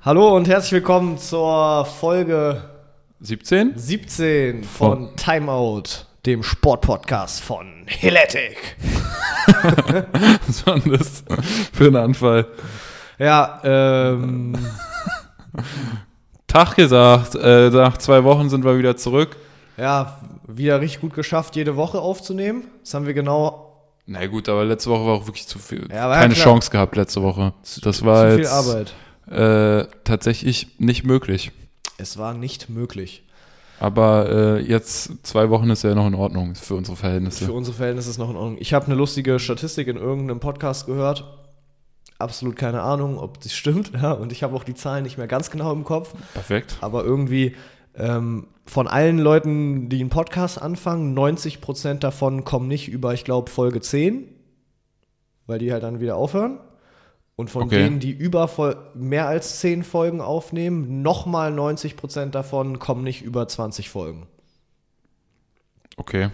Hallo und herzlich willkommen zur Folge 17? 17 von Timeout, dem Sportpodcast von Heletic. Was war denn das für ein Anfall? Ja, ähm, Tag gesagt, äh, nach zwei Wochen sind wir wieder zurück. ja, wieder richtig gut geschafft, jede Woche aufzunehmen. Das haben wir genau Na gut, aber letzte Woche war auch wirklich zu viel. Ja, ja Keine klar. Chance gehabt letzte Woche. Das war zu viel jetzt Arbeit. Äh, tatsächlich nicht möglich. Es war nicht möglich. Aber äh, jetzt zwei Wochen ist ja noch in Ordnung für unsere Verhältnisse. Für unsere Verhältnisse ist es noch in Ordnung. Ich habe eine lustige Statistik in irgendeinem Podcast gehört. Absolut keine Ahnung, ob das stimmt. Ja, und ich habe auch die Zahlen nicht mehr ganz genau im Kopf. Perfekt. Aber irgendwie ähm, von allen Leuten, die einen Podcast anfangen, 90% davon kommen nicht über, ich glaube, Folge 10, weil die halt dann wieder aufhören. Und von Okay. denen, die über mehr als 10 Folgen aufnehmen, nochmal 90% davon kommen nicht über 20 Folgen. Okay.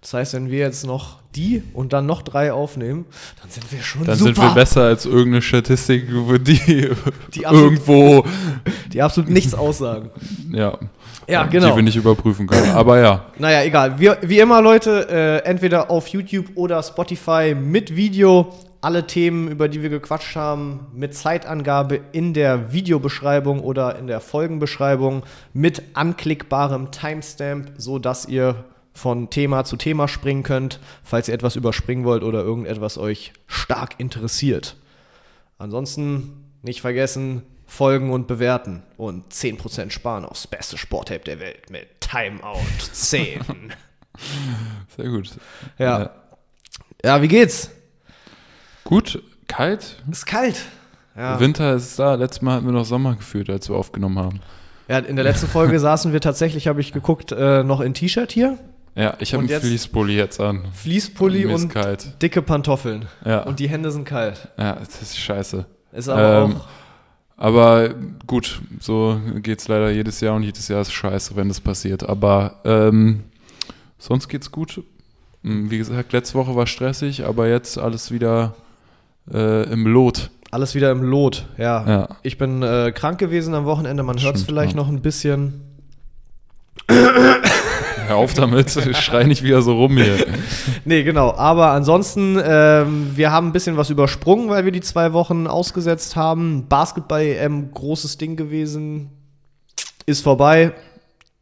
Das heißt, wenn wir jetzt noch die und dann noch drei aufnehmen, dann sind wir schon Dann super. sind wir besser als irgendeine Statistik, die, Die absolut- irgendwo Die absolut nichts aussagen. ja, Ja, die genau. wir nicht überprüfen können. Aber ja, Naja, egal. Wir, wie immer, Leute, äh, entweder auf YouTube oder Spotify mit Video. Alle Themen, über die wir gequatscht haben, mit Zeitangabe in der Videobeschreibung oder in der Folgenbeschreibung mit anklickbarem Timestamp, so dass ihr von Thema zu Thema springen könnt, falls ihr etwas überspringen wollt oder irgendetwas euch stark interessiert. Ansonsten nicht vergessen, folgen und bewerten und 10% sparen aufs beste Sporttape der Welt mit Timeout 10. sehr gut. ja. Ja, wie geht's? Gut, kalt. Ist kalt. Ja. Winter ist da. Letztes Mal hatten wir noch Sommer gefühlt, als wir aufgenommen haben. ja, in der letzten Folge saßen wir tatsächlich, habe ich geguckt, äh, noch in T-Shirt hier, Ja, ich habe Und einen Fließpulli jetzt an. Fließpulli ist und kalt. dicke Pantoffeln. Ja. Und die Hände sind kalt. Ja, das ist scheiße. Ist aber Ähm, auch. Aber gut, so geht's leider jedes Jahr und jedes Jahr ist scheiße, wenn das passiert. Aber ähm, sonst geht's gut. Hm, Wie gesagt, letzte Woche war stressig, aber jetzt alles wieder äh, im Lot. Alles wieder im Lot, ja. Ja. Ich bin äh, krank gewesen am Wochenende, man hört es vielleicht ja. noch ein bisschen. Hör auf damit, schrei nicht wieder so rum hier. Nee, genau. Aber ansonsten, ähm, wir haben ein bisschen was übersprungen, weil wir die zwei Wochen ausgesetzt haben. Basketball-EM, großes Ding gewesen. Ist vorbei.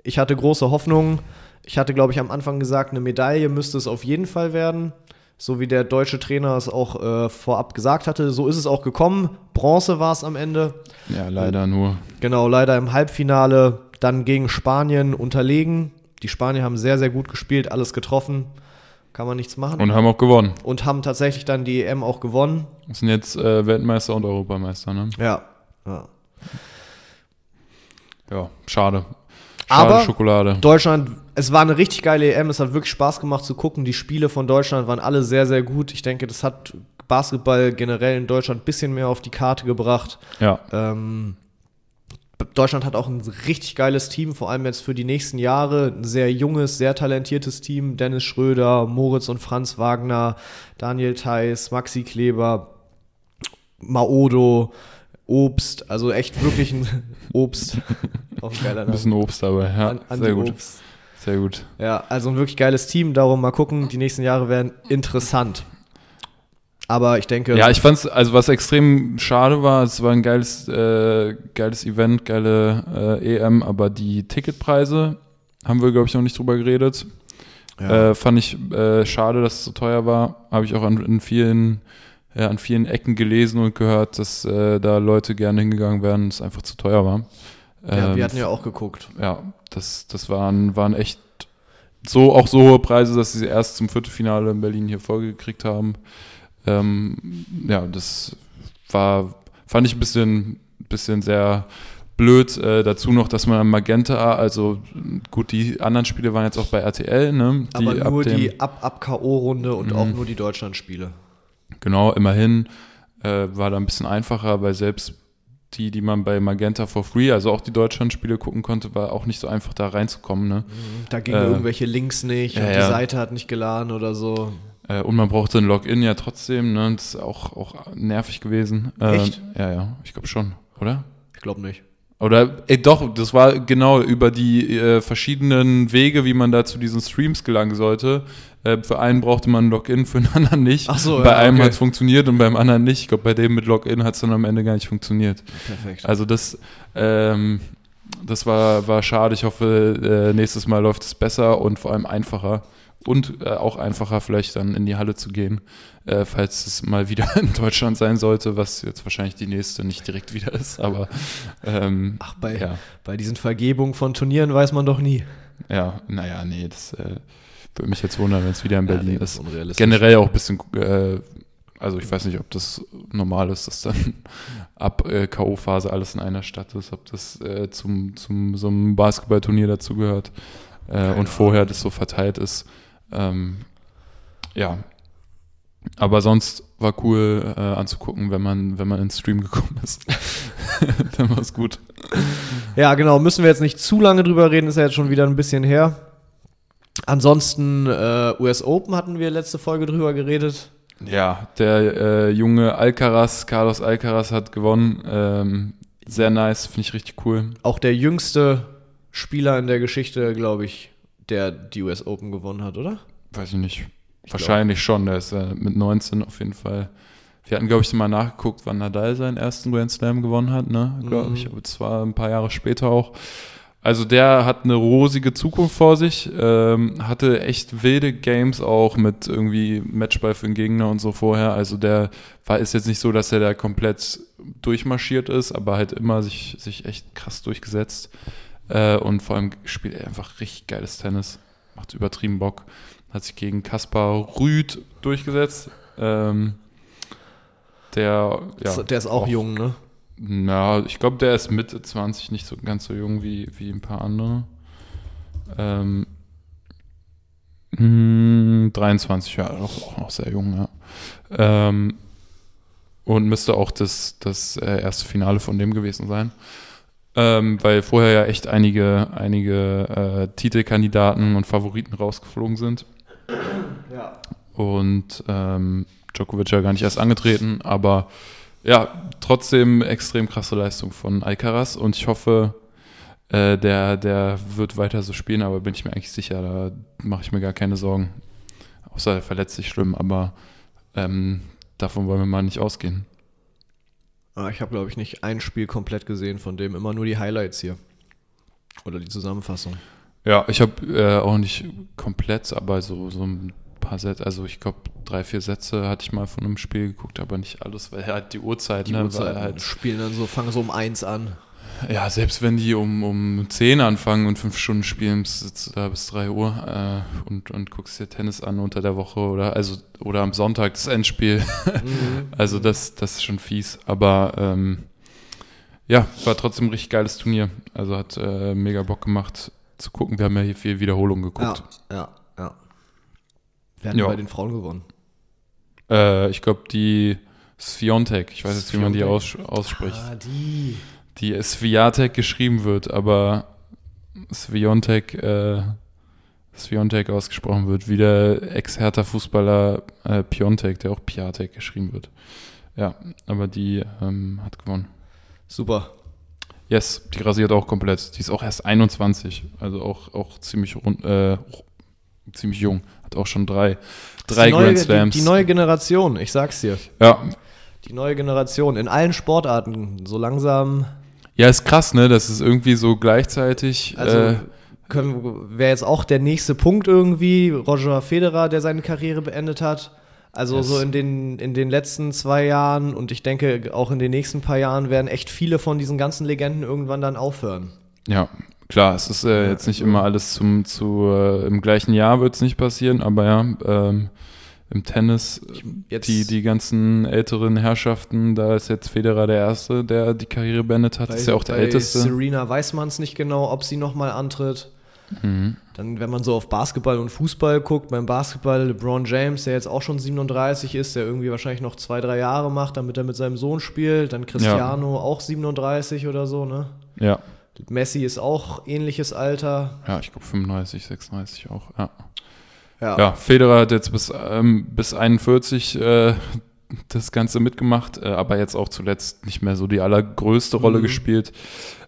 Ich hatte große Hoffnungen. Ich hatte, glaube ich, am Anfang gesagt, eine Medaille müsste es auf jeden Fall werden. So wie der deutsche Trainer es auch äh, vorab gesagt hatte. So ist es auch gekommen. Bronze war es am Ende. Ja, leider nur. Genau, leider im Halbfinale dann gegen Spanien unterlegen. Die Spanier haben sehr, sehr gut gespielt, alles getroffen. Kann man nichts machen Und haben auch gewonnen. und haben tatsächlich dann die EM auch gewonnen. Sind jetzt äh, Weltmeister und Europameister, ne? Ja. ja. Ja, schade. Schade Aber- Schokolade. Deutschland, es war eine richtig geile EM, es hat wirklich Spaß gemacht zu gucken. Die Spiele von Deutschland waren alle sehr, sehr gut. Ich denke, das hat Basketball generell in Deutschland ein bisschen mehr auf die Karte gebracht. Ja, Ähm, Deutschland hat auch ein richtig geiles Team, vor allem jetzt für die nächsten Jahre. Ein sehr junges, sehr talentiertes Team. Dennis Schröder, Moritz und Franz Wagner, Daniel Theiss, Maxi Kleber, Maodo, Obst. Also echt wirklich ein Obst. Auch ein geiler ein Name. bisschen Obst dabei. Ja, An- sehr gut. Anti-Obst. Sehr gut. Ja, also ein wirklich geiles Team. Darum mal gucken. Die nächsten Jahre werden interessant. Aber ich denke, Ja, ich fand's, also was extrem schade war, es war ein geiles, äh, geiles Event, geile äh, EM, aber die Ticketpreise haben wir, glaube ich, noch nicht drüber geredet. Ja. Äh, fand ich äh, schade, dass es so teuer war. Habe ich auch an, in vielen, ja, an vielen Ecken gelesen und gehört, dass äh, da Leute gerne hingegangen wären, es einfach zu teuer war. ja, Ähm, wir hatten ja auch geguckt. ja, das, das waren, waren echt so, auch so hohe Preise, dass sie sie erst zum Viertelfinale in Berlin hier vorgekriegt haben. Ähm, ja, das war, fand ich ein bisschen, bisschen sehr blöd. Äh, dazu noch, dass man am Magenta, also gut, die anderen Spiele waren jetzt auch bei RTL, ne? Aber ab nur dem- die Ab-Ab-K.O.-Runde und Mhm. auch nur die Deutschlandspiele. Genau, immerhin äh, war da ein bisschen einfacher, weil selbst die, die man bei Magenta for Free, also auch die Deutschlandspiele gucken konnte, war auch nicht so einfach da reinzukommen. Ne? Da gingen Äh, irgendwelche Links nicht ja, und die ja. Seite hat nicht geladen oder so. Äh, und man brauchte ein Login ja trotzdem, ne? Das ist auch, auch nervig gewesen. Ähm, Echt? Ja, ja, ich glaube schon, oder? Ich glaube nicht. Oder, ey, doch, das war genau über die äh, verschiedenen Wege, wie man da zu diesen Streams gelangen sollte. Äh, für einen brauchte man ein Login, für den anderen nicht. Ach so, bei ja, einem okay. hat es funktioniert und beim anderen nicht. Ich glaube, bei dem mit Login hat es dann am Ende gar nicht funktioniert. Perfekt. Also das, ähm, das war, war schade. Ich hoffe, äh, nächstes Mal läuft es besser und vor allem einfacher. Und äh, auch einfacher, vielleicht dann in die Halle zu gehen, äh, falls es mal wieder in Deutschland sein sollte, was jetzt wahrscheinlich die nächste nicht direkt wieder ist. Aber ähm, Ach, bei, ja, bei diesen Vergebungen von Turnieren weiß man doch nie. ja, naja, nee, das äh, würde mich jetzt wundern, wenn es wieder in Berlin nee, das ist. Generell auch ein bisschen, äh, also ich weiß nicht, ob das normal ist, dass dann ab äh, K.O.-Phase alles in einer Stadt ist, ob das äh, zum, zum so einem Basketballturnier dazugehört äh, und vorher das so verteilt ist. Ähm, ja. Aber sonst war cool äh, anzugucken, wenn man, wenn man ins Stream gekommen ist. dann war es gut. Ja, genau. Müssen wir jetzt nicht zu lange drüber reden, ist ja jetzt schon wieder ein bisschen her. Ansonsten, äh, US Open hatten wir letzte Folge drüber geredet. Ja, der äh, junge Alcaraz, Carlos Alcaraz hat gewonnen. Ähm, sehr nice, finde ich richtig cool. Auch der jüngste Spieler in der Geschichte, glaube ich, der die US Open gewonnen hat, oder? Weiß ich nicht. Wahrscheinlich schon. Der ist äh, mit 19 auf jeden Fall. Wir hatten, glaube ich, mal nachgeguckt, wann Nadal seinen ersten Grand Slam gewonnen hat, ne? Glaube Mhm. ich. Aber zwar ein paar Jahre später auch. Also der hat eine rosige Zukunft vor sich, ähm, hatte echt wilde Games auch mit irgendwie Matchball für den Gegner und so vorher. Also der war ist jetzt nicht so, dass er da komplett durchmarschiert ist, aber halt immer sich, sich echt krass durchgesetzt. Äh, und vor allem spielt er einfach richtig geiles Tennis. Macht übertrieben Bock. Hat sich gegen Kaspar Rüd durchgesetzt. Ähm, der, ja, der ist auch, jung, ne? Ja, ich glaube, der ist Mitte 20, nicht so ganz so jung wie, wie ein paar andere. Ähm, mh, 23, ja, auch, auch noch sehr jung, ja. Ähm, und müsste auch das, das äh, erste Finale von dem gewesen sein. Ähm, weil vorher ja echt einige, einige äh, Titelkandidaten und Favoriten rausgeflogen sind. Ja. Und ähm, Djokovic ja gar nicht erst angetreten, aber ja, trotzdem extrem krasse Leistung von Alcaraz und ich hoffe, äh, der, der wird weiter so spielen, aber bin ich mir eigentlich sicher, da mache ich mir gar keine Sorgen. Außer er verletzt sich schlimm, aber ähm, davon wollen wir mal nicht ausgehen. Ah, Ich habe, glaube ich, nicht ein Spiel komplett gesehen von dem, immer nur die Highlights hier. Oder die Zusammenfassung. Ja, ich habe äh, auch nicht komplett, aber so, so ein paar Sätze, also ich glaube drei, vier Sätze hatte ich mal von einem Spiel geguckt, aber nicht alles, weil halt die Uhrzeit, Die ne, Uhrzeiten weil halt spielen dann so, fangen so um eins an. Ja, selbst wenn die um, um 10 anfangen und fünf Stunden spielen, sitzt du da bis 3 Uhr äh, und, und guckst dir Tennis an unter der Woche oder also oder am Sonntag das Endspiel. Mhm. also das, das ist schon fies. Aber ähm, ja, war trotzdem ein richtig geiles Turnier. Also hat äh, mega Bock gemacht zu gucken. Wir haben ja hier viel Wiederholung geguckt. Ja, ja, ja. Wer hat Ja. bei den Frauen gewonnen? Äh, ich glaube, die Sviontek, ich weiß jetzt, wie man die aus, ausspricht. Ah, die. die Sviatek geschrieben wird, aber Sviontek, äh, Sviontek ausgesprochen wird, wie der Ex-Hertha-Fußballer äh, Piontek, der auch Piatek geschrieben wird. Ja, aber die ähm, hat gewonnen. Super. Yes, die rasiert auch komplett. Die ist auch erst 21, also auch, auch ziemlich, rund, äh, ziemlich jung. Hat auch schon drei, drei die neue, Grand Slams. Die, die neue Generation, ich sag's dir. ja, Die neue Generation in allen Sportarten. So langsam. ja, ist krass, ne? Das ist irgendwie so gleichzeitig. Also äh, wäre jetzt auch der nächste Punkt irgendwie. Roger Federer, der seine Karriere beendet hat. Also Yes. so in den, in den letzten zwei Jahren und ich denke auch in den nächsten paar Jahren werden echt viele von diesen ganzen Legenden irgendwann dann aufhören. Ja, klar, es ist äh, Ja, jetzt nicht also- immer alles zum, zu, äh, im gleichen Jahr wird es nicht passieren, aber ja, ähm, im Tennis, Jetzt die, die ganzen älteren Herrschaften, da ist jetzt Federer der Erste, der die Karriere beendet hat, bei, ist ja auch der bei Älteste. Serena weiß man es nicht genau, ob sie nochmal antritt. Mhm. Dann, wenn man so auf Basketball und Fußball guckt, beim Basketball LeBron James, der jetzt auch schon 37 ist, der irgendwie wahrscheinlich noch zwei, drei Jahre macht, damit er mit seinem Sohn spielt. Dann Cristiano auch 37 oder so, ne? Ja, Messi ist auch ähnliches Alter. ja, ich glaube 35, 36 auch, ja. Ja. Ja, Federer hat jetzt bis, ähm, bis 41 äh, das Ganze mitgemacht, äh, aber jetzt auch zuletzt nicht mehr so die allergrößte Rolle Mhm. gespielt.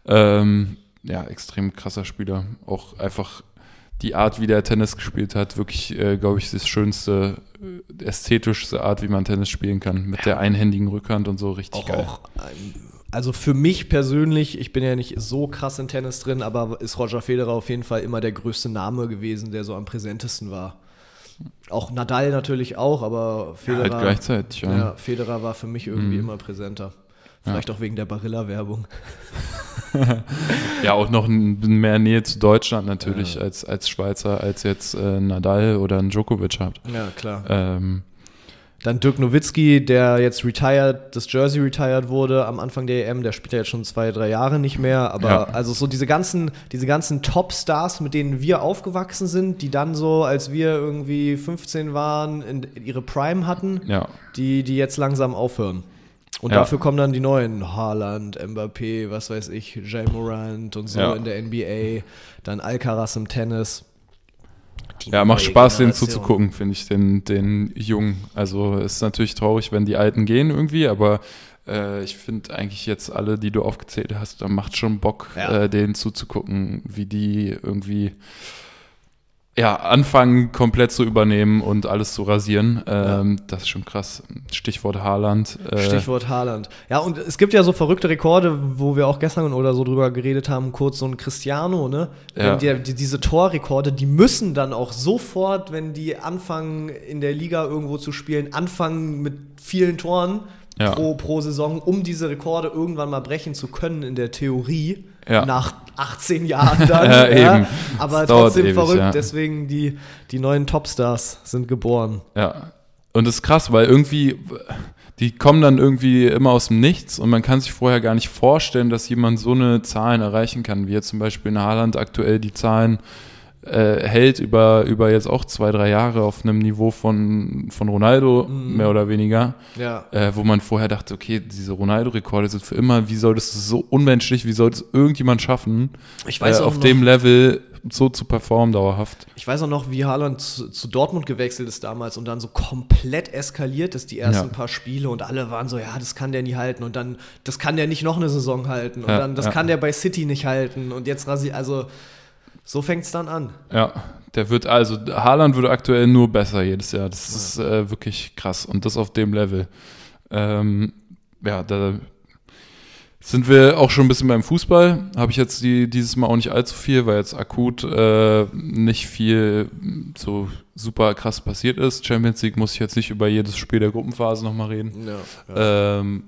Ähm, ja, extrem krasser Spieler. Auch einfach die Art, wie der Tennis gespielt hat, wirklich, äh, glaube ich, das schönste, äh, ästhetischste Art, wie man Tennis spielen kann. Mit der einhändigen Rückhand und so richtig auch, geil. auch ähm, also für mich persönlich, ich bin ja nicht so krass in Tennis drin, aber ist Roger Federer auf jeden Fall immer der größte Name gewesen, der so am präsentesten war. Auch Nadal natürlich auch, aber Federer, halt gleichzeitig, ja. ja, Federer war für mich irgendwie Mhm. immer präsenter. Vielleicht auch wegen der Barilla-Werbung. Ja, auch noch mehr Nähe zu Deutschland natürlich Ja. als, als Schweizer, als jetzt äh, Nadal oder ein Djokovic hat. Ja, klar. Ähm, Dann Dirk Nowitzki, der jetzt retired, das Jersey retired wurde am Anfang der EM, der spielt ja jetzt schon zwei, drei Jahre nicht mehr. Aber Ja. also so diese ganzen, diese ganzen Top-Stars, mit denen wir aufgewachsen sind, die dann so, als wir irgendwie 15 waren, in, ihre Prime hatten, ja, die, die jetzt langsam aufhören. Und Ja. dafür kommen dann die neuen Haaland, Mbappé, was weiß ich, Jay Morant und so in der NBA, dann Alcaraz im Tennis. Die ja, macht Spaß, denen Generation. zuzugucken, finde ich, den, den Jungen. Also ist natürlich traurig, wenn die Alten gehen irgendwie, aber äh, ich finde eigentlich jetzt alle, die du aufgezählt hast, da macht schon Bock, Ja. äh, denen zuzugucken, wie die irgendwie ja, anfangen, komplett zu übernehmen und alles zu rasieren. Ähm, Das ist schon krass. Stichwort Haaland. Äh, Stichwort Haaland. Ja, und es gibt ja so verrückte Rekorde, wo wir auch gestern oder so drüber geredet haben, kurz so ein Cristiano, ne? Ja. Die, die, diese Torrekorde, die müssen dann auch sofort, wenn die anfangen in der Liga irgendwo zu spielen, anfangen mit vielen Toren Ja. pro, pro Saison, um diese Rekorde irgendwann mal brechen zu können in der Theorie. Ja. Nach 18 Jahren dann. Ja, eben. Aber Das trotzdem ewig, verrückt, ja. deswegen die, die neuen Topstars sind geboren. Ja. Und das ist krass, weil irgendwie, die kommen dann irgendwie immer aus dem Nichts und man kann sich vorher gar nicht vorstellen, dass jemand so eine Zahlen erreichen kann, wie jetzt zum Beispiel in Haaland aktuell die Zahlen äh, hält über, über jetzt auch zwei, drei Jahre auf einem Niveau von, von Ronaldo, Mhm. mehr oder weniger, Ja. äh, wo man vorher dachte, okay, diese Ronaldo-Rekorde sind für immer, wie soll das so unmenschlich, wie soll das irgendjemand schaffen, Ich weiß äh, auf noch- dem Level so zu performen dauerhaft. Ich weiß auch noch, wie Haaland zu, zu Dortmund gewechselt ist damals und dann so komplett eskaliert ist, die ersten Ja. paar Spiele und alle waren so, ja, das kann der nie halten und dann, das kann der nicht noch eine Saison halten und Ja, dann, das kann der bei City nicht halten und jetzt rasi, also so fängt es dann an. Ja, der wird also, Haaland wird aktuell nur besser jedes Jahr. Das ist äh, wirklich krass und das auf dem Level. Ähm, ja, da sind wir auch schon ein bisschen beim Fußball. Habe ich jetzt die, dieses Mal auch nicht allzu viel, weil jetzt akut äh, nicht viel so super krass passiert ist. Champions League muss ich jetzt nicht über jedes Spiel der Gruppenphase nochmal reden. Ja, Ähm,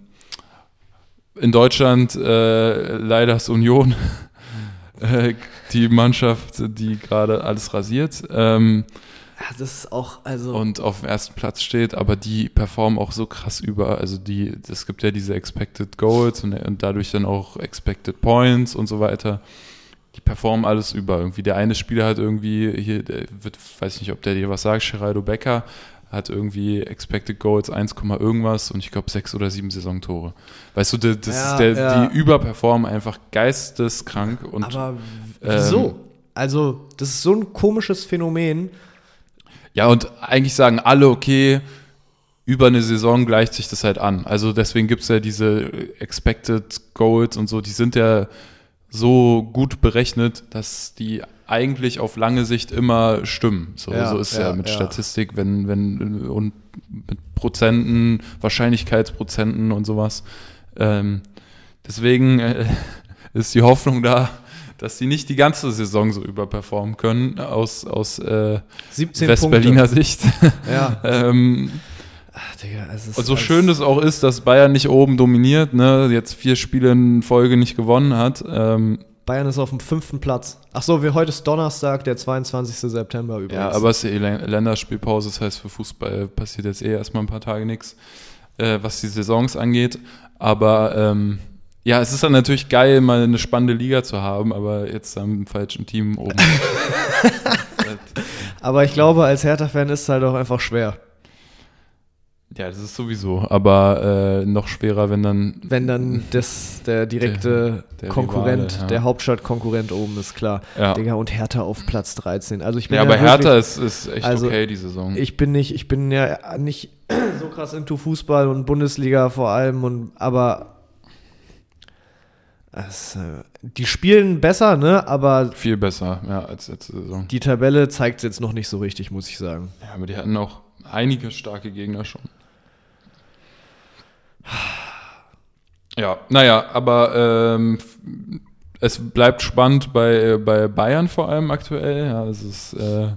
in Deutschland äh, leider ist Union äh, die Mannschaft, die gerade alles rasiert ähm, Ja, das ist auch, also, und auf dem ersten Platz steht, aber die performen auch so krass über. Also die, es gibt ja diese Expected Goals und, und dadurch dann auch Expected Points und so weiter. Die performen alles über. Irgendwie der eine Spieler hat irgendwie, hier, der wird, weiß nicht, ob der dir was sagt, Geraldo Becker hat irgendwie Expected Goals 1, irgendwas und ich glaube sechs oder sieben Saisontore. Weißt du, das, das Ja, ist der, ja. die überperformen einfach geisteskrank und aber ähm, wieso? also, das ist so ein komisches Phänomen. Ja, und eigentlich sagen alle, okay, über eine Saison gleicht sich das halt an. Also deswegen gibt es ja diese Expected Goals und so, die sind ja so gut berechnet, dass die eigentlich auf lange Sicht immer stimmen. So, Ja, so ist ja, ja, mit ja. Statistik, wenn, wenn, und mit Prozenten, Wahrscheinlichkeitsprozenten und sowas. Ähm, deswegen äh, ist die Hoffnung da, dass sie nicht die ganze Saison so überperformen können, aus, aus äh, 17 Westberliner. Sicht. Ja. ähm, Ach, Digga, es ist und so schön das auch ist, dass Bayern nicht oben dominiert, ne, jetzt vier Spiele in Folge nicht gewonnen hat. Ähm, Bayern ist auf dem fünften Platz. Ach so, wir, heute ist Donnerstag, der 22. September übrigens. ja, aber es ist eh Län- Länderspielpause, das heißt für Fußball passiert jetzt eh erstmal ein paar Tage nichts, äh, was die Saisons angeht. Aber ähm, ja, es ist dann natürlich geil, mal eine spannende Liga zu haben, aber jetzt am falschen Team oben. Aber ich glaube, als Hertha-Fan ist es halt auch einfach schwer. Ja, das ist sowieso, aber äh, noch schwerer, wenn dann Wenn dann das, der direkte der Konkurrent, Rivale, ja. der Hauptstadtkonkurrent oben ist, klar. Ja. Digga, und Hertha auf Platz 13. Also ich bin Ja, aber wirklich, Hertha ist, ist echt also okay die Saison. Ich bin nicht, ich bin ja nicht so krass into Fußball und Bundesliga vor allem und aber äh, die spielen besser, ne? Aber Viel besser, ja, als letzte Saison. die Tabelle zeigt es jetzt noch nicht so richtig, muss ich sagen. Ja, aber die hatten auch einige starke Gegner schon. Ja, naja, aber ähm, es bleibt spannend bei, bei Bayern vor allem aktuell. Ja, es ist, äh,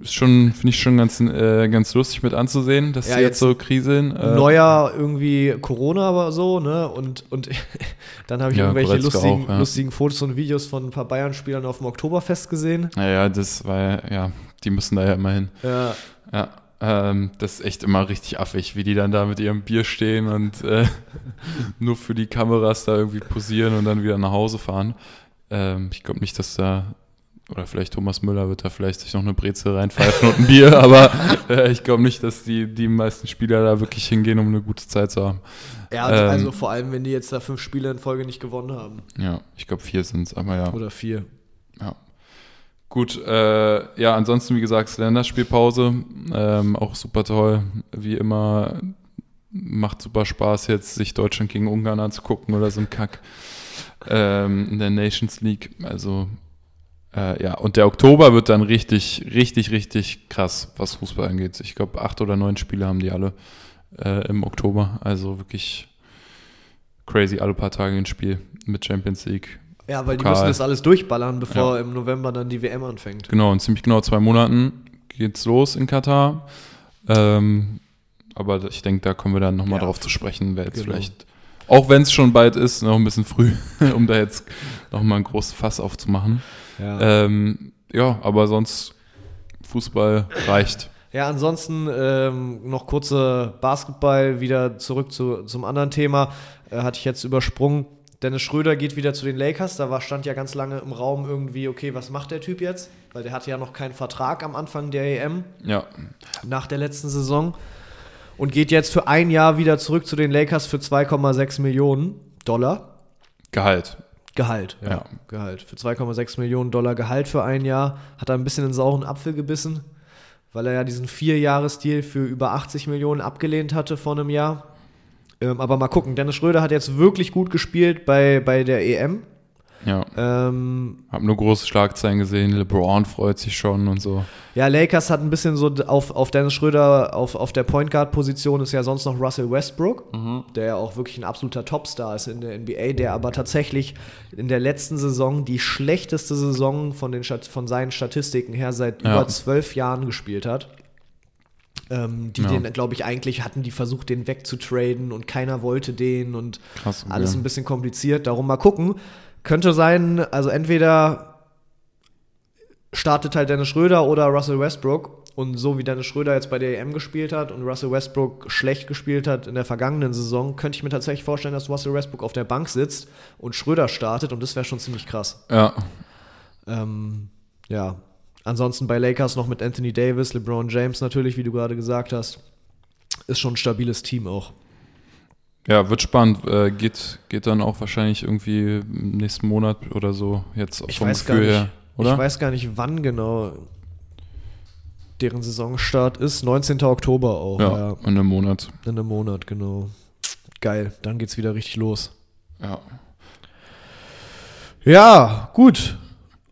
ist schon, finde ich schon ganz, äh, ganz lustig mit anzusehen, dass Ja, sie jetzt, jetzt so kriseln. Äh, Neuer irgendwie Corona aber so, ne? Und, und dann habe ich Ja, irgendwelche lustigen, auch, ja. lustigen Fotos und Videos von ein paar Bayern-Spielern auf dem Oktoberfest gesehen. Naja, das war, ja, die müssen da ja immer hin. Ja. Ja, ähm, das ist echt immer richtig affig, wie die dann da mit ihrem Bier stehen und äh, nur für die Kameras da irgendwie posieren und dann wieder nach Hause fahren. Ähm, ich glaube nicht, dass da, oder vielleicht Thomas Müller wird da vielleicht sich noch eine Brezel reinpfeifen und ein Bier, aber äh, ich glaube nicht, dass die, die meisten Spieler da wirklich hingehen, um eine gute Zeit zu haben. Ja, also, Ähm. also vor allem, wenn die jetzt da fünf Spiele in Folge nicht gewonnen haben. Ja, ich glaube vier sind es, aber ja. Oder vier. Ja. Gut, äh, ja, ansonsten, wie gesagt, Länderspielpause, ähm, auch super toll, wie immer, macht super Spaß jetzt, sich Deutschland gegen Ungarn anzugucken oder so ein Kack ähm, in der Nations League, also äh, ja, und der Oktober wird dann richtig, richtig, richtig krass, was Fußball angeht. Ich glaube, acht oder neun Spiele haben die alle äh, im Oktober, also wirklich crazy, alle paar Tage ein Spiel mit Champions League, Ja, weil die Pokal. müssen das alles durchballern, bevor im November dann die WM anfängt. Genau, in ziemlich genau zwei Monaten geht's los in Katar. Ähm, aber ich denke, da kommen wir dann nochmal Ja. drauf zu sprechen, wer jetzt Genau. vielleicht, auch wenn es schon bald ist, noch ein bisschen früh, um da jetzt nochmal ein großes Fass aufzumachen. Ja. Ähm, ja, aber sonst Fußball reicht. Ja, ansonsten ähm, noch kurze Basketball, wieder zurück zu, zum anderen Thema. Äh, hatte ich jetzt übersprungen. Dennis Schröder geht wieder zu den Lakers. Da war, stand ja ganz lange im Raum irgendwie, okay, was macht der Typ jetzt? Weil der hatte ja noch keinen Vertrag am Anfang der EM, Ja, nach der letzten Saison. Und geht jetzt für ein Jahr wieder zurück zu den Lakers für 2,6 Millionen Dollar. Gehalt. Gehalt, ja. Ja. Gehalt. Für 2,6 Millionen Dollar Gehalt für ein Jahr. Hat er ein bisschen in den sauren Apfel gebissen, weil er ja diesen Vierjahresdeal für über 80 Millionen abgelehnt hatte vor einem Jahr. Ähm, aber mal gucken, Dennis Schröder hat jetzt wirklich gut gespielt bei, bei der EM. Ja, Ähm, hab nur große Schlagzeilen gesehen. LeBron freut sich schon und so. ja, Lakers hat ein bisschen so auf, auf Dennis Schröder, auf, auf der Point Guard Position ist ja sonst noch Russell Westbrook, der ja auch wirklich ein absoluter Topstar ist in der NBA, der aber tatsächlich in der letzten Saison die schlechteste Saison von, den, von seinen Statistiken her seit Ja. über zwölf Jahren gespielt hat. Ähm, die Ja. den, glaube ich, eigentlich hatten die versucht, den wegzutraden und keiner wollte den und Krass. okay. alles ein bisschen kompliziert. Darum mal gucken. Könnte sein, also entweder startet halt Dennis Schröder oder Russell Westbrook. Und so wie Dennis Schröder jetzt bei der EM gespielt hat und Russell Westbrook schlecht gespielt hat in der vergangenen Saison, könnte ich mir tatsächlich vorstellen, dass Russell Westbrook auf der Bank sitzt und Schröder startet und das wäre schon ziemlich krass. Ja, Ähm, ja. Ansonsten bei Lakers noch mit Anthony Davis, LeBron James natürlich, wie du gerade gesagt hast. Ist schon ein stabiles Team auch. ja, wird spannend. Äh, geht, geht dann auch wahrscheinlich irgendwie im nächsten Monat oder so jetzt Ich vom weiß gar Gefühl nicht, her, oder? Ich weiß gar nicht, wann genau deren Saisonstart ist. 19. Oktober auch, ja, ja. in einem Monat. In einem Monat, genau. Geil, dann geht's wieder richtig los. Ja. Ja, gut.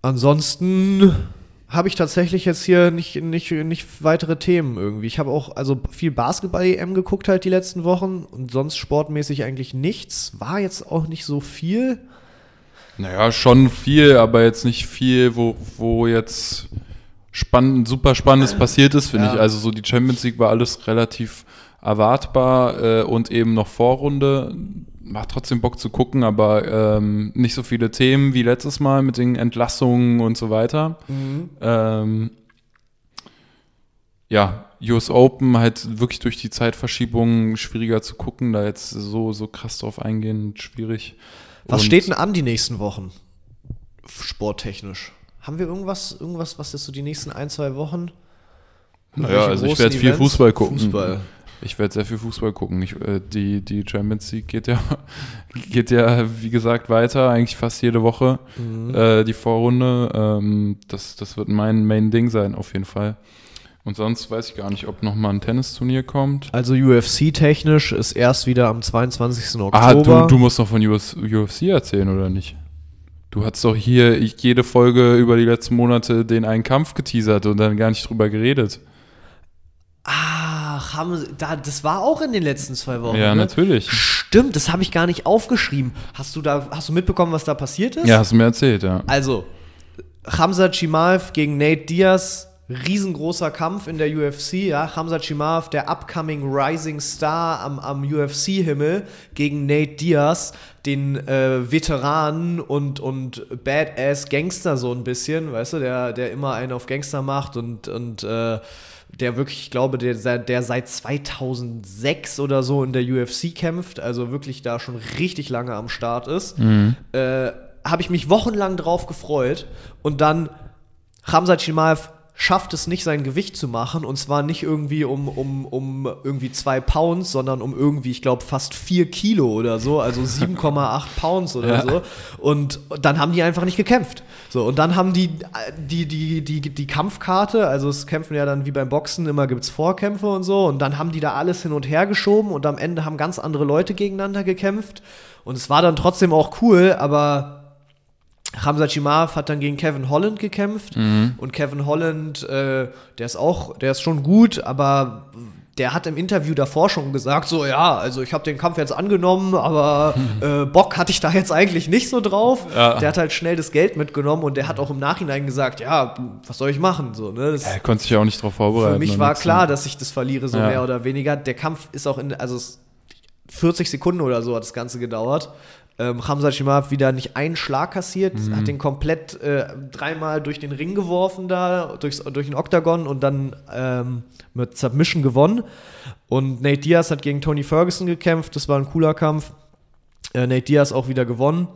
Ansonsten habe ich tatsächlich jetzt hier nicht, nicht, nicht weitere Themen irgendwie. Ich habe auch also viel Basketball-EM geguckt halt die letzten Wochen und sonst sportmäßig eigentlich nichts. War jetzt auch nicht so viel. Naja, schon viel, aber jetzt nicht viel, wo, wo jetzt spannend, super Spannendes passiert ist, finde Ja. ich. Also so die Champions League war alles relativ erwartbar äh, und eben noch Vorrunde. Macht trotzdem Bock zu gucken, aber ähm, nicht so viele Themen wie letztes Mal mit den Entlassungen und so weiter. Ähm, ja, US Open halt wirklich durch die Zeitverschiebung schwieriger zu gucken, da jetzt so, so krass drauf eingehen, schwierig. Was Und- steht denn an die nächsten Wochen? Sporttechnisch. Haben wir irgendwas, irgendwas, was ist so die nächsten ein, zwei Wochen? Naja, also ich werde viel? Fußball gucken. Fußball. Ich werde sehr viel Fußball gucken. Ich, äh, die, die Champions League geht ja, geht ja, wie gesagt, weiter, eigentlich fast jede Woche. Mhm. Äh, die Vorrunde, ähm, das, das wird mein Main-Ding sein, auf jeden Fall. Und sonst weiß ich gar nicht, ob nochmal ein Tennisturnier kommt. Also UFC-technisch ist erst wieder am 22. Oktober. Ah, du, du musst doch von UFC erzählen, oder nicht? Du hast doch hier jede Folge über die letzten Monate den einen Kampf geteasert und dann gar nicht drüber geredet. Ach, haben da, das war auch in den letzten zwei Wochen. Ja, ne? natürlich. Stimmt, das habe ich gar nicht aufgeschrieben. Hast du da, hast du mitbekommen, was da passiert ist? Ja, hast du mir erzählt, ja. Also, Hamza Chimaev gegen Nate Diaz, riesengroßer Kampf in der UFC, ja. Hamza Chimaev, der upcoming Rising Star am, am UFC-Himmel, gegen Nate Diaz, den äh, Veteranen und, und Badass Gangster so ein bisschen, weißt du, der, der immer einen auf Gangster macht und, und äh, der wirklich, ich glaube, der, der seit 2006 oder so in der UFC kämpft, also wirklich da schon richtig lange am Start ist, äh, habe ich mich wochenlang drauf gefreut und dann Hamza Chimaev schafft es nicht, sein Gewicht zu machen und zwar nicht irgendwie um, um, um irgendwie zwei Pounds, sondern um irgendwie, ich glaube, fast vier Kilo oder so, also 7,8 Pounds oder Ja. so. Und dann haben die einfach nicht gekämpft. So, und dann haben die die, die, die, die Kampfkarte, also es kämpfen ja dann wie beim Boxen, immer gibt es Vorkämpfe und so, und dann haben die da alles hin und her geschoben und am Ende haben ganz andere Leute gegeneinander gekämpft. Und es war dann trotzdem auch cool, aber Hamza Chimaev hat dann gegen Kevin Holland gekämpft und Kevin Holland, äh, der ist auch, der ist schon gut, aber der hat im Interview davor schon gesagt, so ja, also ich habe den Kampf jetzt angenommen, aber äh, Bock hatte ich da jetzt eigentlich nicht so drauf. Ja. Der hat halt schnell das Geld mitgenommen und der hat auch im Nachhinein gesagt, ja, was soll ich machen? So, ne? das, Er konnte sich ja auch nicht darauf vorbereiten. für mich war nix, klar, ne? dass ich das verliere, so Ja. mehr oder weniger. Der Kampf ist auch in, also es 40 Sekunden oder so hat das Ganze gedauert. Ähm, Hamza Chimaev wieder nicht einen Schlag kassiert, Mhm. hat den komplett äh, dreimal durch den Ring geworfen da, durchs, durch den Oktagon und dann ähm, mit Submission gewonnen. Und Nate Diaz hat gegen Tony Ferguson gekämpft, das war ein cooler Kampf. Äh, Nate Diaz auch wieder gewonnen.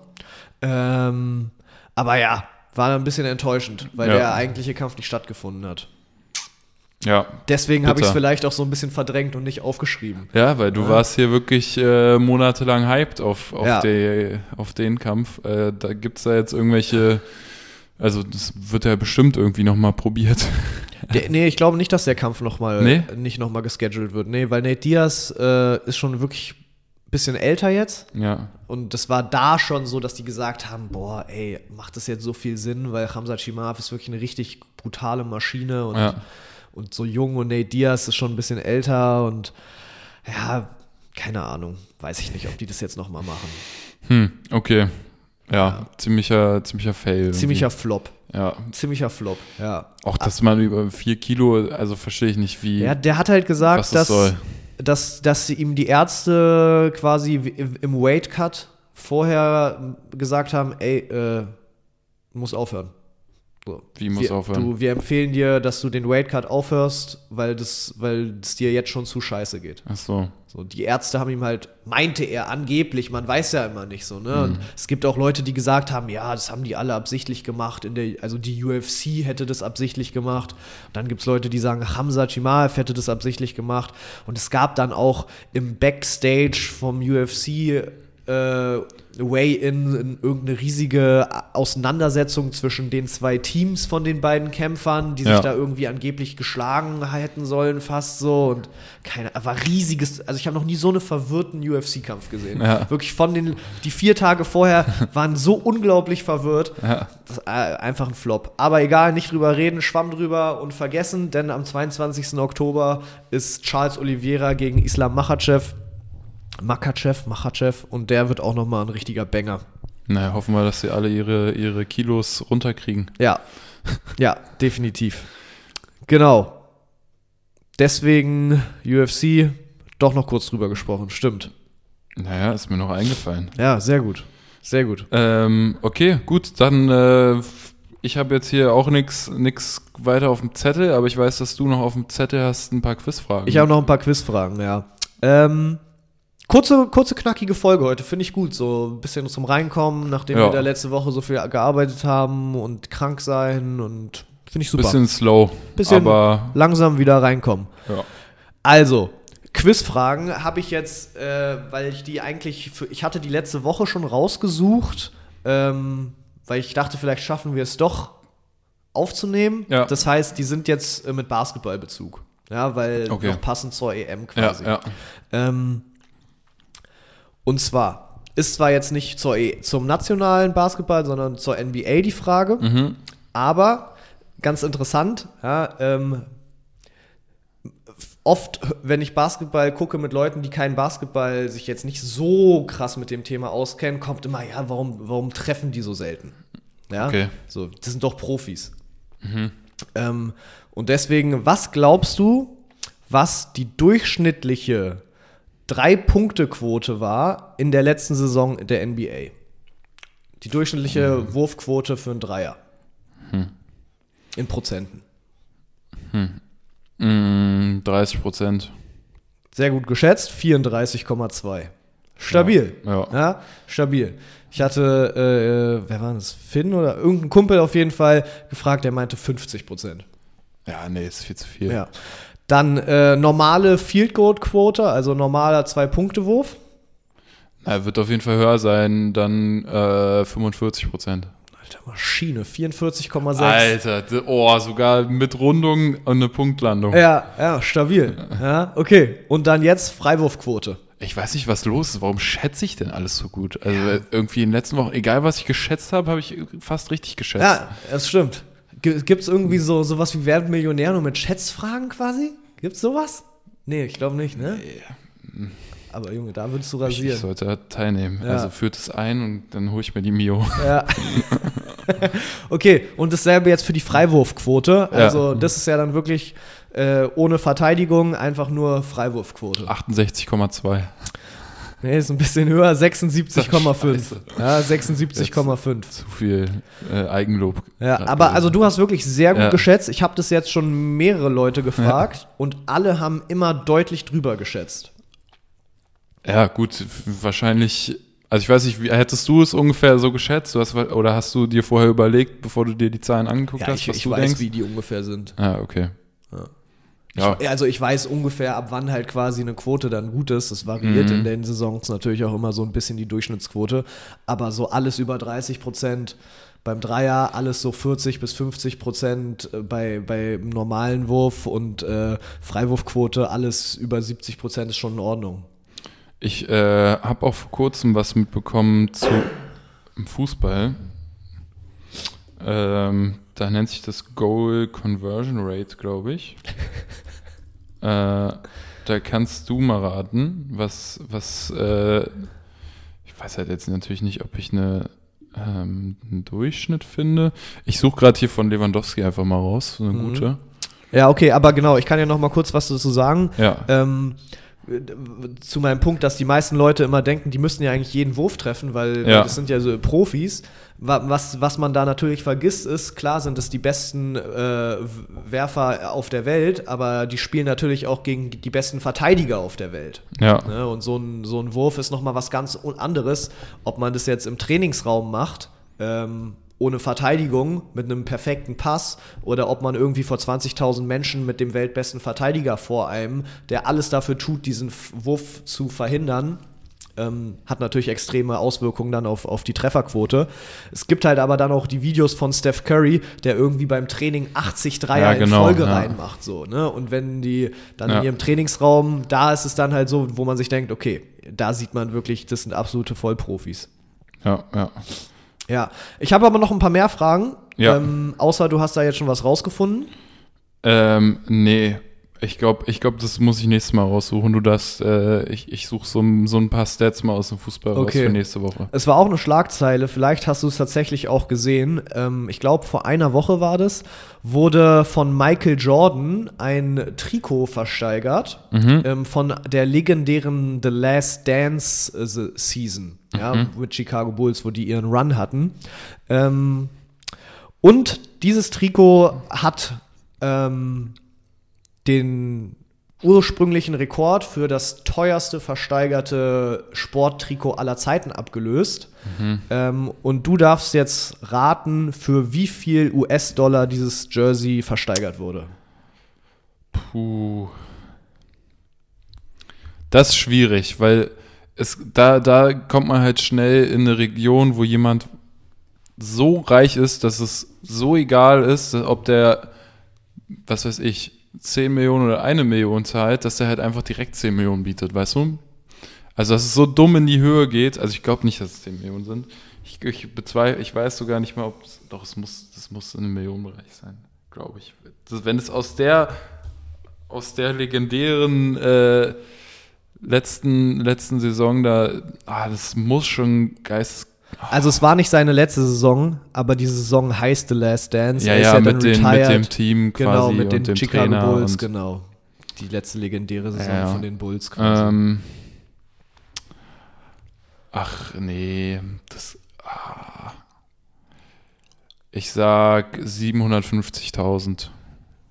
Ähm, aber ja, war ein bisschen enttäuschend, weil Ja. der eigentliche Kampf nicht stattgefunden hat. Ja. Deswegen habe ich es vielleicht auch so ein bisschen verdrängt und nicht aufgeschrieben. Ja, weil du warst hier wirklich äh, monatelang hyped auf, auf, Ja. die, auf den Kampf. Äh, da gibt es da jetzt irgendwelche, also das wird ja bestimmt irgendwie nochmal probiert. Der, nee, ich glaube nicht, dass der Kampf noch mal, Nee? nicht nochmal gescheduled wird. Nee, weil Nate Diaz äh, ist schon wirklich ein bisschen älter jetzt. ja. Und das war da schon so, dass die gesagt haben, boah, ey, macht das jetzt so viel Sinn, weil Hamza Chimaev ist wirklich eine richtig brutale Maschine und, Ja. Und so jung und Nate Diaz ist schon ein bisschen älter und ja, keine Ahnung, weiß ich nicht, ob die das jetzt nochmal machen. Hm, okay. Ja, ziemlicher, ziemlicher Fail. irgendwie. Ziemlicher Flop, Ja. ziemlicher Flop, ja. Auch, dass man über vier Kilo, also verstehe ich nicht, wie. Ja, der hat halt gesagt, das dass, soll. dass, dass sie ihm die Ärzte quasi im Weight Cut vorher gesagt haben, ey, äh, muss aufhören. So. Wie muss wir, aufhören? Du, wir empfehlen dir, dass du den Weight Cut aufhörst, weil das, weil es dir jetzt schon zu scheiße geht. Ach so. So, die Ärzte haben ihm halt, meinte er angeblich, man weiß ja immer nicht so, ne? Mhm. Und es gibt auch Leute, die gesagt haben, ja, das haben die alle absichtlich gemacht, in der, also die UFC hätte das absichtlich gemacht. Und dann gibt es Leute, die sagen, Hamza Chimaev hätte das absichtlich gemacht. Und es gab dann auch im Backstage vom UFC äh, Way-In in irgendeine riesige Auseinandersetzung zwischen den zwei Teams von den beiden Kämpfern, die sich Ja. da irgendwie angeblich geschlagen hätten sollen, fast so. Und keine, war riesiges, also ich habe noch nie so einen verwirrten UFC-Kampf gesehen. Ja. Wirklich von den, die vier Tage vorher waren so unglaublich verwirrt. Ja. Das, äh, einfach ein Flop. Aber egal, nicht drüber reden, schwamm drüber und vergessen, denn am 22. Oktober ist Charles Oliveira gegen Islam Makhachev. Makachev, Makhachev und der wird auch nochmal ein richtiger Banger. Naja, hoffen wir, dass sie alle ihre, ihre Kilos runterkriegen. Ja, ja, definitiv. Genau. Deswegen UFC doch noch kurz drüber gesprochen. Stimmt. Naja, ist mir noch eingefallen. Ja, sehr gut. Sehr gut. Ähm, okay, gut, dann äh, ich habe jetzt hier auch nichts nix weiter auf dem Zettel, aber ich weiß, dass du noch auf dem Zettel hast ein paar Quizfragen. Ich habe noch ein paar Quizfragen, ja. Ähm, kurze, kurze, knackige Folge heute, finde ich gut. So ein bisschen zum Reinkommen, nachdem Ja. wir da letzte Woche so viel gearbeitet haben und krank sein und finde ich super. bisschen slow, Bisschen- aber Langsam wieder reinkommen. ja. Also, Quizfragen habe ich jetzt, äh, weil ich die eigentlich, für, ich hatte die letzte Woche schon rausgesucht, ähm, weil ich dachte, vielleicht schaffen wir es doch aufzunehmen. Ja. Das heißt, die sind jetzt äh, mit Basketballbezug. Ja, weil Okay. noch passend zur EM Ja, quasi. ja. Ähm, und zwar ist zwar jetzt nicht zur e zum nationalen Basketball, sondern zur NBA die Frage, Mhm. aber ganz interessant, ja, ähm, oft, wenn ich Basketball gucke mit Leuten, die keinen Basketball sich jetzt nicht so krass mit dem Thema auskennen, kommt immer, ja, warum, warum treffen die so selten? Ja, Okay. so, das sind doch Profis. Ähm, und deswegen, was glaubst du, was die durchschnittliche Drei-Punkte-Quote war in der letzten Saison der NBA? Die durchschnittliche Wurfquote für einen Dreier. In Prozenten. Mm, 30 Prozent. Sehr gut geschätzt, 34,2. Stabil. Ja. Ja, stabil. Ich hatte, äh, wer war das? Finn oder irgendein Kumpel auf jeden Fall gefragt, der meinte 50 Prozent. Ja, nee, ist viel zu viel. Ja. Dann äh, normale Field Goal Quote, also normaler Zwei-Punkte-Wurf. Na, wird auf jeden Fall höher sein, dann äh, 45 Prozent. Alter, Maschine, 44,6. Alter, oh, sogar mit Rundung und eine Punktlandung. Ja, ja, stabil. Ja, okay. Und dann jetzt Freiwurfquote. Ich weiß nicht, was los ist. Warum schätze ich denn alles so gut? Also äh, irgendwie in den letzten Wochen, egal was ich geschätzt habe, habe ich fast richtig geschätzt. Ja, das stimmt. Gibt es irgendwie so sowas wie Wer wird Millionär nur mit Schätzfragen quasi? Gibt's sowas? Nee, ich glaube nicht, ne? Aber Junge, da würdest du Ich, ich rasieren. sollte teilnehmen. Ja. Also führt es ein und dann hole ich mir die Mio. Ja. okay, und dasselbe jetzt für die Freiwurfquote. Also, Ja. das ist ja dann wirklich äh, ohne Verteidigung einfach nur Freiwurfquote. 68,2. Nee, ist ein bisschen höher, 76,5. Scheiße. Ja, 76,5. Zu viel äh, Eigenlob. Ja, Grad aber also du hast wirklich sehr gut Ja. geschätzt. Ich habe das jetzt schon mehrere Leute gefragt und alle haben immer deutlich drüber geschätzt. Ja, gut, wahrscheinlich. Also ich weiß nicht, wie, hättest du es ungefähr so geschätzt? Du hast, oder hast du dir vorher überlegt, bevor du dir die Zahlen angeguckt Ja, hast, ich, was ich du weiß, denkst? wie die ungefähr sind. Ah, okay. Ja. Ja, Ja, Also ich weiß ungefähr, ab wann halt quasi eine Quote dann gut ist. Das variiert Mhm. in den Saisons natürlich auch immer so ein bisschen die Durchschnittsquote. Aber so alles über 30 Prozent beim Dreier, alles so 40 bis 50 Prozent bei, bei normalen Wurf und äh, Freiwurfquote, alles über 70 Prozent ist schon in Ordnung. ich äh, habe auch vor kurzem was mitbekommen zu Fußball. Ähm, da nennt sich das Goal Conversion Rate, glaube ich. äh, da kannst du mal raten, was, was, äh, ich weiß halt jetzt natürlich nicht, ob ich eine, ähm, einen Durchschnitt finde. Ich suche gerade hier von Lewandowski einfach mal raus, so eine Mhm. gute. Ja, okay, aber genau, ich kann ja noch mal kurz was dazu sagen. Ja. Ähm, zu meinem Punkt, dass die meisten Leute immer denken, die müssten ja eigentlich jeden Wurf treffen, weil, Ja. das sind ja so Profis. Wa- Was, was man da natürlich vergisst, ist, klar sind es die besten äh, Werfer auf der Welt, aber die spielen natürlich auch gegen die besten Verteidiger auf der Welt. Ja. Ne? Und so ein, so ein Wurf ist nochmal was ganz anderes, ob man das jetzt im Trainingsraum macht, ähm, ohne Verteidigung, mit einem perfekten Pass, oder ob man irgendwie vor 20.000 Menschen mit dem weltbesten Verteidiger vor einem, der alles dafür tut, diesen Wurf zu verhindern. Ähm, hat natürlich extreme Auswirkungen dann auf, auf die Trefferquote. Es gibt halt aber dann auch die Videos von Steph Curry, der irgendwie beim Training 80 Dreier Ja, genau, in Folge ja. reinmacht. So, ne? Und wenn die dann Ja. in ihrem Trainingsraum, da ist es dann halt so, wo man sich denkt, okay, da sieht man wirklich, das sind absolute Vollprofis. Ja, ja. Ja, ich habe aber noch ein paar mehr Fragen. Ja. Ähm, außer du hast da jetzt schon was rausgefunden. Ähm, nee. Ich glaube, ich glaub, das muss ich nächstes Mal raussuchen. Du darfst, äh, ich, ich suche so, ein- so ein paar Stats mal aus dem Fußball raus Okay. für nächste Woche. Es war auch eine Schlagzeile, vielleicht hast du es tatsächlich auch gesehen. Ähm, ich glaube, vor einer Woche war das, wurde von Michael Jordan ein Trikot versteigert Mhm. ähm, von der legendären The Last Dance äh, Se- Season ja, Mhm. mit Chicago Bulls, wo die ihren Run hatten. Ähm, und dieses Trikot hat ähm, den ursprünglichen Rekord für das teuerste versteigerte Sporttrikot aller Zeiten abgelöst. Ähm, und du darfst jetzt raten, für wie viel US-Dollar dieses Jersey versteigert wurde. Puh. Das ist schwierig, weil es, da, da kommt man halt schnell in eine Region, wo jemand so reich ist, dass es so egal ist, ob der, was weiß ich, 10 Millionen oder eine Million zahlt, dass er halt einfach direkt 10 Millionen bietet, weißt du? Also, dass es so dumm in die Höhe geht. Also, ich glaube nicht, dass es 10 Millionen sind. Ich, ich bezweifle, ich weiß sogar nicht mehr, ob es, doch, es muss, das muss in einem Millionenbereich sein, glaube ich. Das, wenn es aus der, aus der legendären äh, letzten, letzten Saison da, ah, das muss schon geist. Also es war nicht seine letzte Saison, aber diese Saison heißt The Last Dance. Ja, Er ja, dann mit, den, mit dem Team quasi Genau, mit und den dem Chicago Trainer Bulls, und, genau. Die letzte legendäre Saison Ja, ja. von den Bulls quasi. Ähm, ach nee, das. Ah. Ich sag 750.000.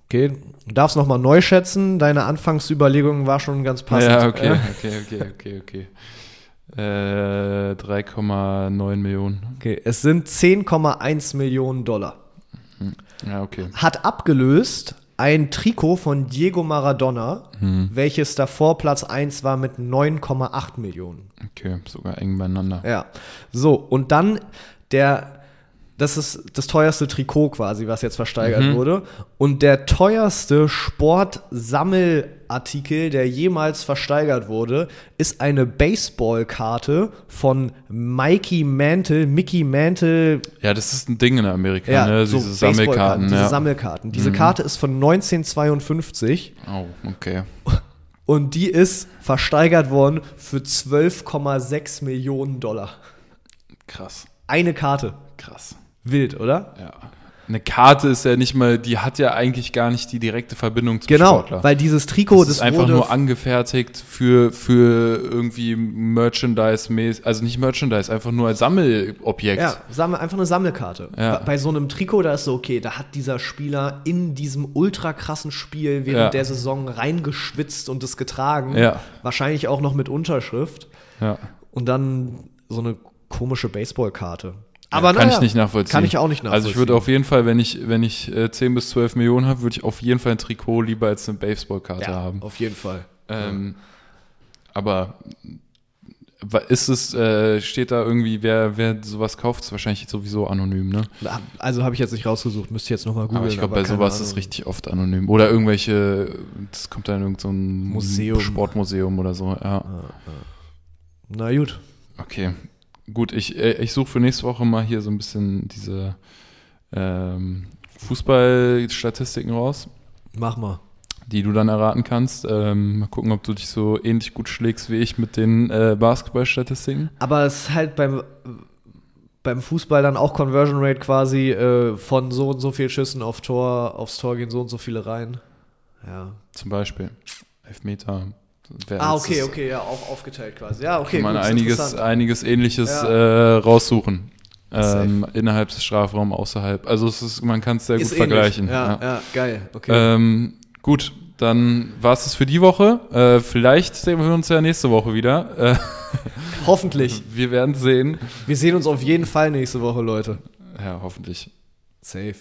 Okay, du darfst nochmal neu schätzen. Deine Anfangsüberlegung war schon ganz passend. Ja, okay, okay, okay, okay, okay. Äh, 3,9 Millionen. okay, es sind 10,1 Millionen Dollar. Ja, okay. Hat abgelöst ein Trikot von Diego Maradona, Hm. welches davor Platz 1 war mit 9,8 Millionen. Okay, sogar eng beieinander. Ja. So, und dann der, das ist das teuerste Trikot quasi, was jetzt versteigert Mhm. wurde. Und der teuerste Sportsammelartikel, der jemals versteigert wurde, ist eine Baseballkarte von Mikey Mantle, Mickey Mantle, Ja, das ist ein Ding in Amerika, ja, ne? so Diese Sammelkarten. Diese Ja. Mhm. Sammelkarten. Diese Karte ist von 1952 Oh, okay. und die ist versteigert worden für 12,6 Millionen Dollar. Krass, Eine Karte. krass. Wild, oder? Ja. Eine Karte ist ja nicht mal, die hat ja eigentlich gar nicht die direkte Verbindung zum Genau, Sportler. weil dieses Trikot, das das, ist einfach nur angefertigt für, für irgendwie Merchandise, also nicht Merchandise, einfach nur als Sammelobjekt. ja, sammel, einfach eine Sammelkarte. Ja. Bei- Bei so einem Trikot, da ist so, okay, da hat dieser Spieler in diesem ultra krassen Spiel während Ja. der Saison reingeschwitzt und es getragen. Ja. Wahrscheinlich auch noch mit Unterschrift. Ja. Und dann so eine komische Baseballkarte. Aber Aber kann naja, ich nicht nachvollziehen. Kann ich auch nicht nachvollziehen. Also ich würde auf jeden Fall, wenn ich, wenn ich äh, 10 bis 12 Millionen habe, würde ich auf jeden Fall ein Trikot lieber als eine Baseballkarte ja, haben. auf jeden Fall. Ähm, aber wa- ist es, äh, steht da irgendwie, wer, wer sowas kauft, ist wahrscheinlich sowieso anonym, ne? Also habe ich jetzt nicht rausgesucht, müsste ich jetzt nochmal googeln. aber ich glaube, bei sowas Ahnung. ist richtig oft anonym. Oder irgendwelche, das kommt dann in irgendein so ein Museum. Sportmuseum oder so. Ja. Na gut. Okay, gut. Ich, äh, ich suche für nächste Woche mal hier so ein bisschen diese ähm, Fußballstatistiken raus, Mach mal. die du dann erraten kannst. Ähm, mal gucken, ob du dich so ähnlich gut schlägst wie ich mit den äh, Basketballstatistiken. Aber es ist halt beim, beim Fußball dann auch Conversion Rate quasi äh, von so und so viel Schüssen auf Tor, aufs Tor gehen so und so viele rein. Ja. Zum Beispiel Elfmeter. Ah, okay, okay, ja, auch aufgeteilt quasi. Ja, okay. Kann man gut, einiges, einiges ähnliches Ja. äh, raussuchen. Ähm, innerhalb des Strafraums, außerhalb. Also es ist, man kann es sehr Ist gut ähnlich. vergleichen. Ja, ja, geil. Okay. Ähm, gut, dann war es das für die Woche. Äh, vielleicht sehen wir uns ja nächste Woche wieder. Äh, Hoffentlich. wir werden sehen. Wir sehen uns auf jeden Fall nächste Woche, Leute. Ja, hoffentlich. Safe.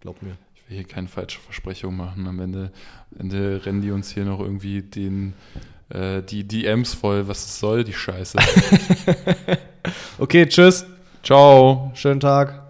Glaub mir. Hier keine falsche Versprechung machen. Am Ende, Ende rennen die uns hier noch irgendwie den, äh, die DMs voll. Was soll, die Scheiße. Okay, tschüss. Ciao. Schönen Tag.